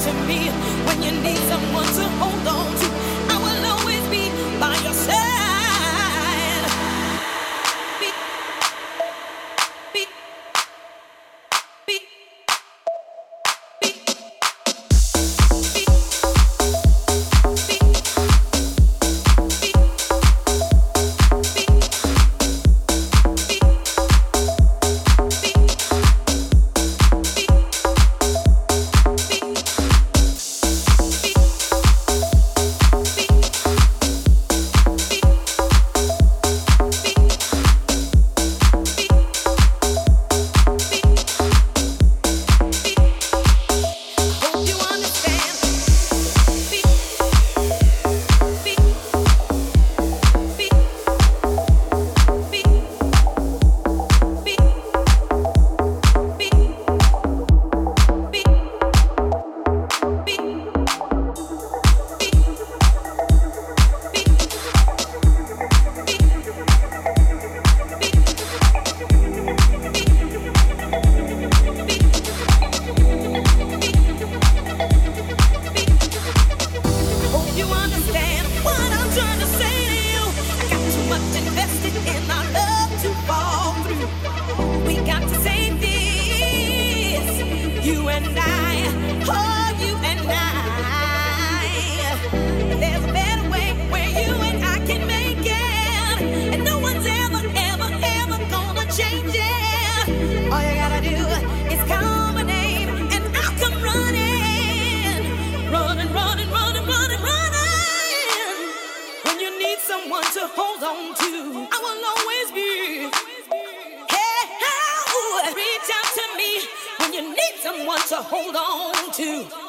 to me when you need someone to hold on to. to hold on to.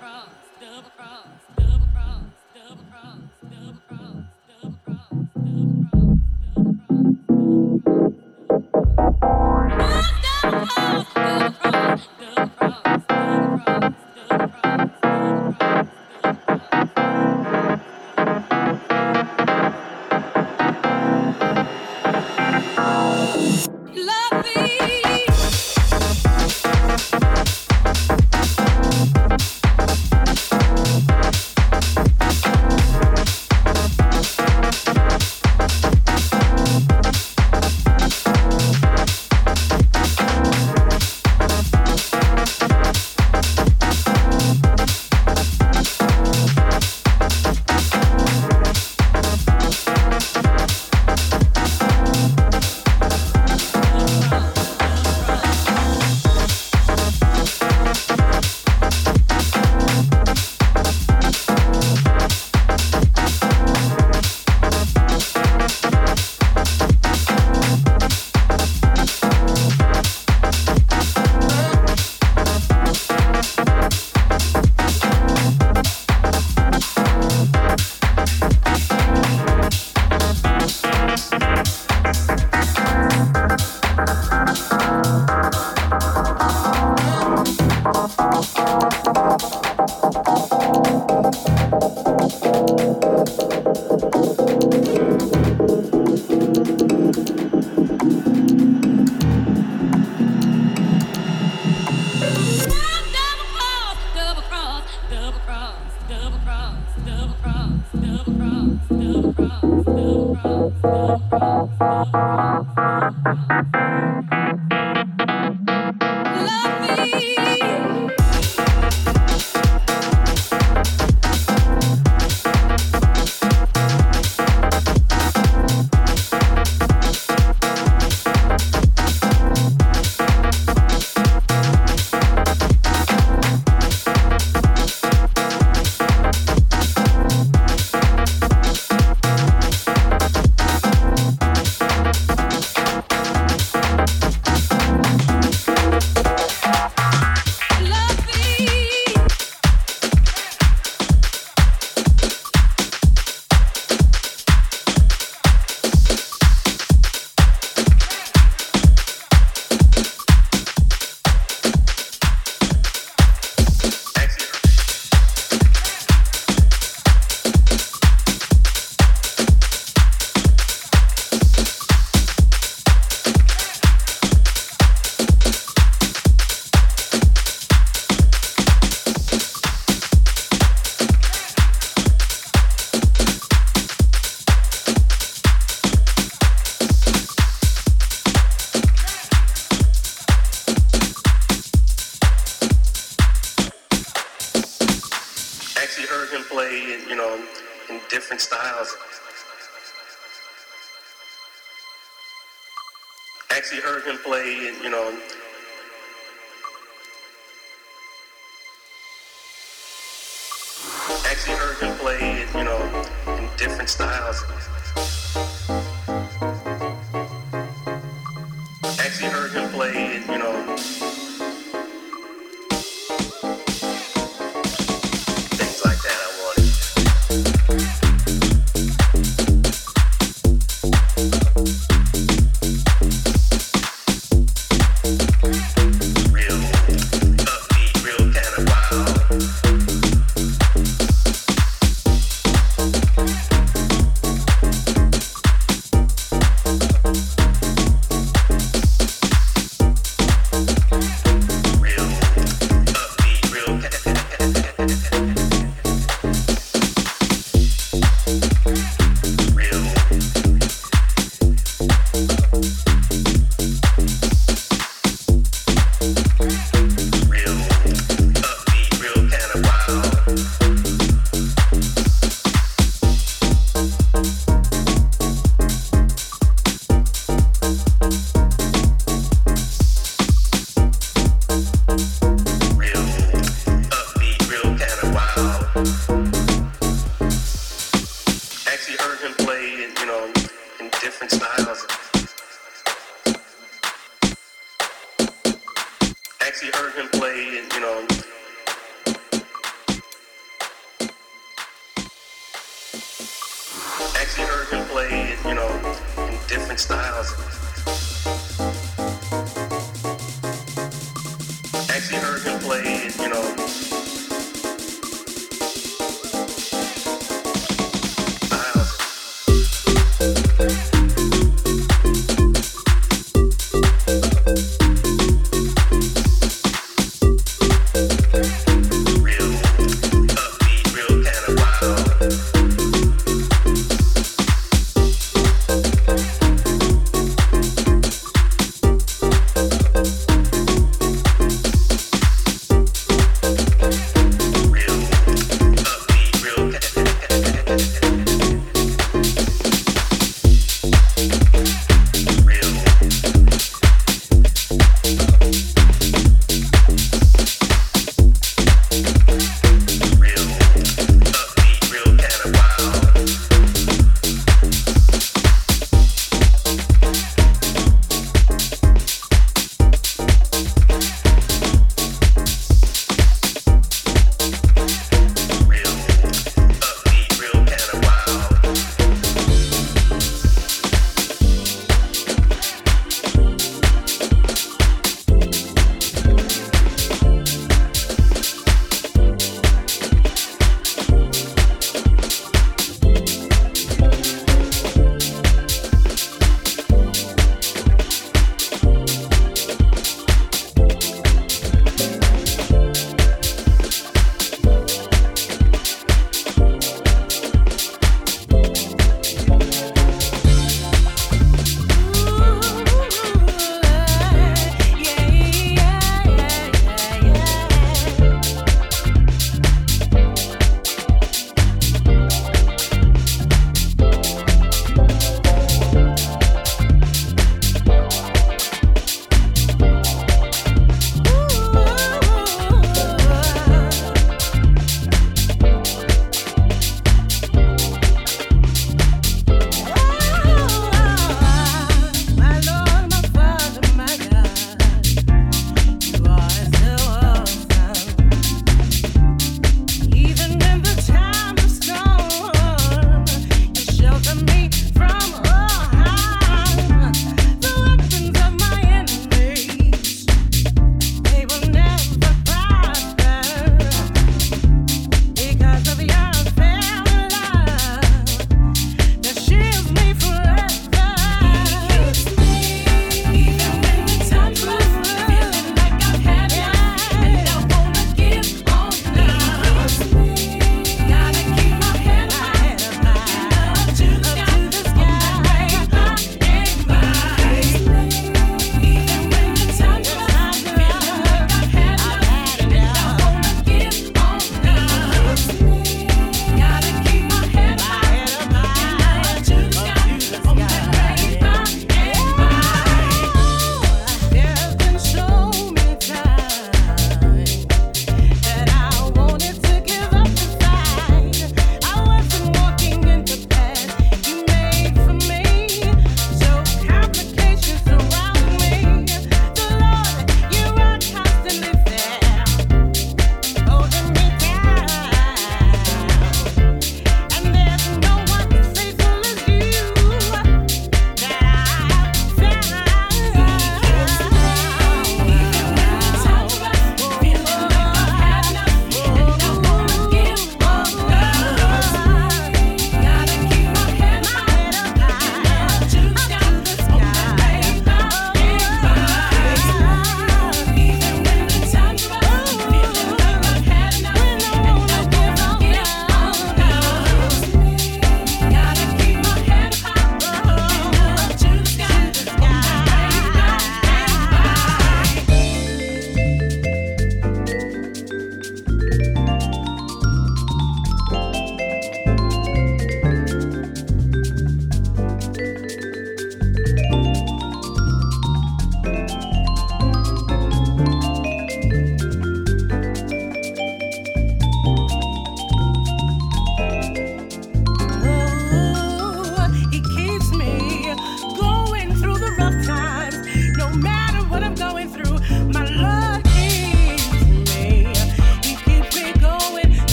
Thank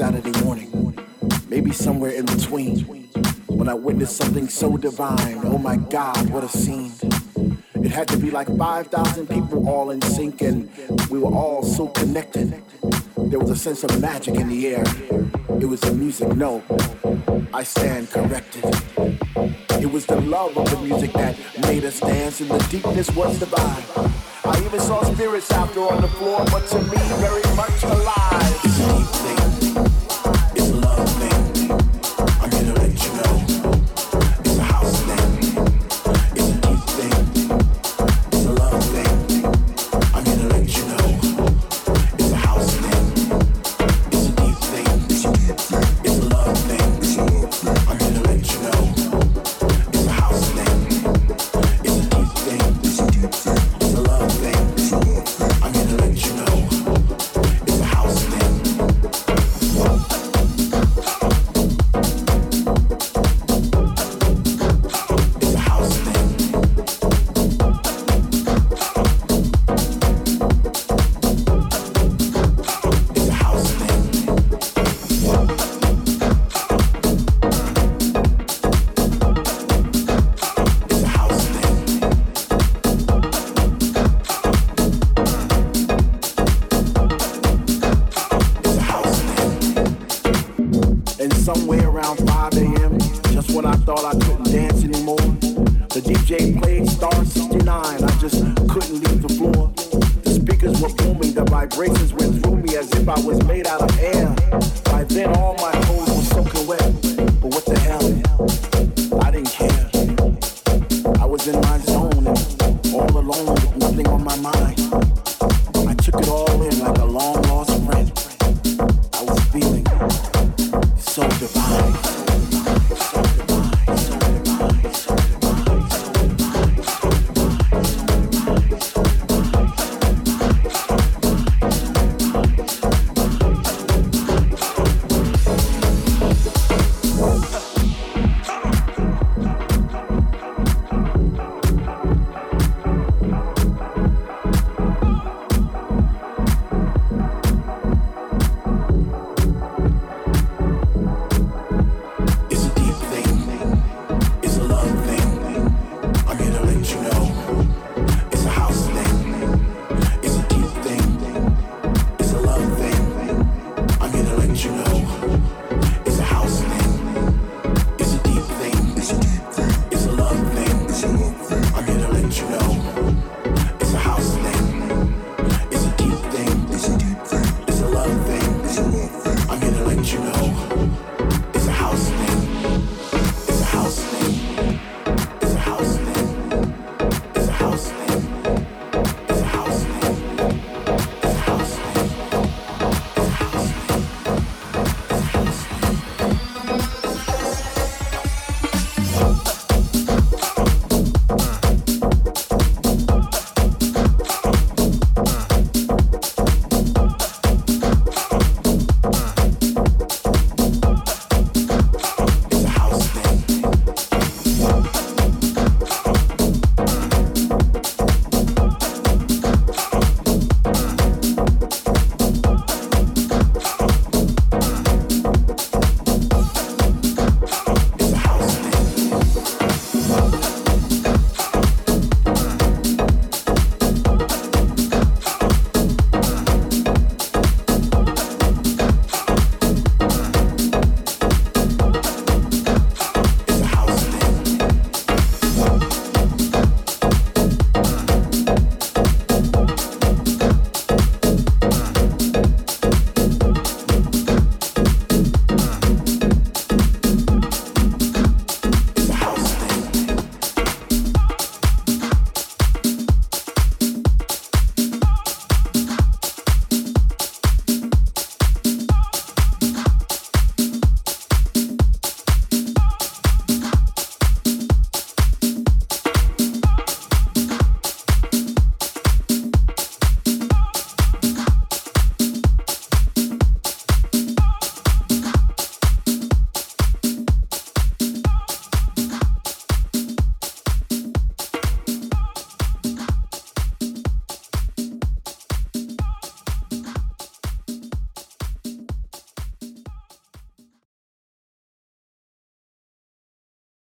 Saturday morning. Maybe somewhere in between. When I witnessed something so divine, oh my God, what a scene. It had to be like 5,000 people all in sync, and we were all so connected. There was a sense of magic in the air. It was the music, no, I stand corrected. It was the love of the music that made us dance, and the deepness was divine. I even saw spirits after on the floor, but to me, very much alive. It's a deep thing.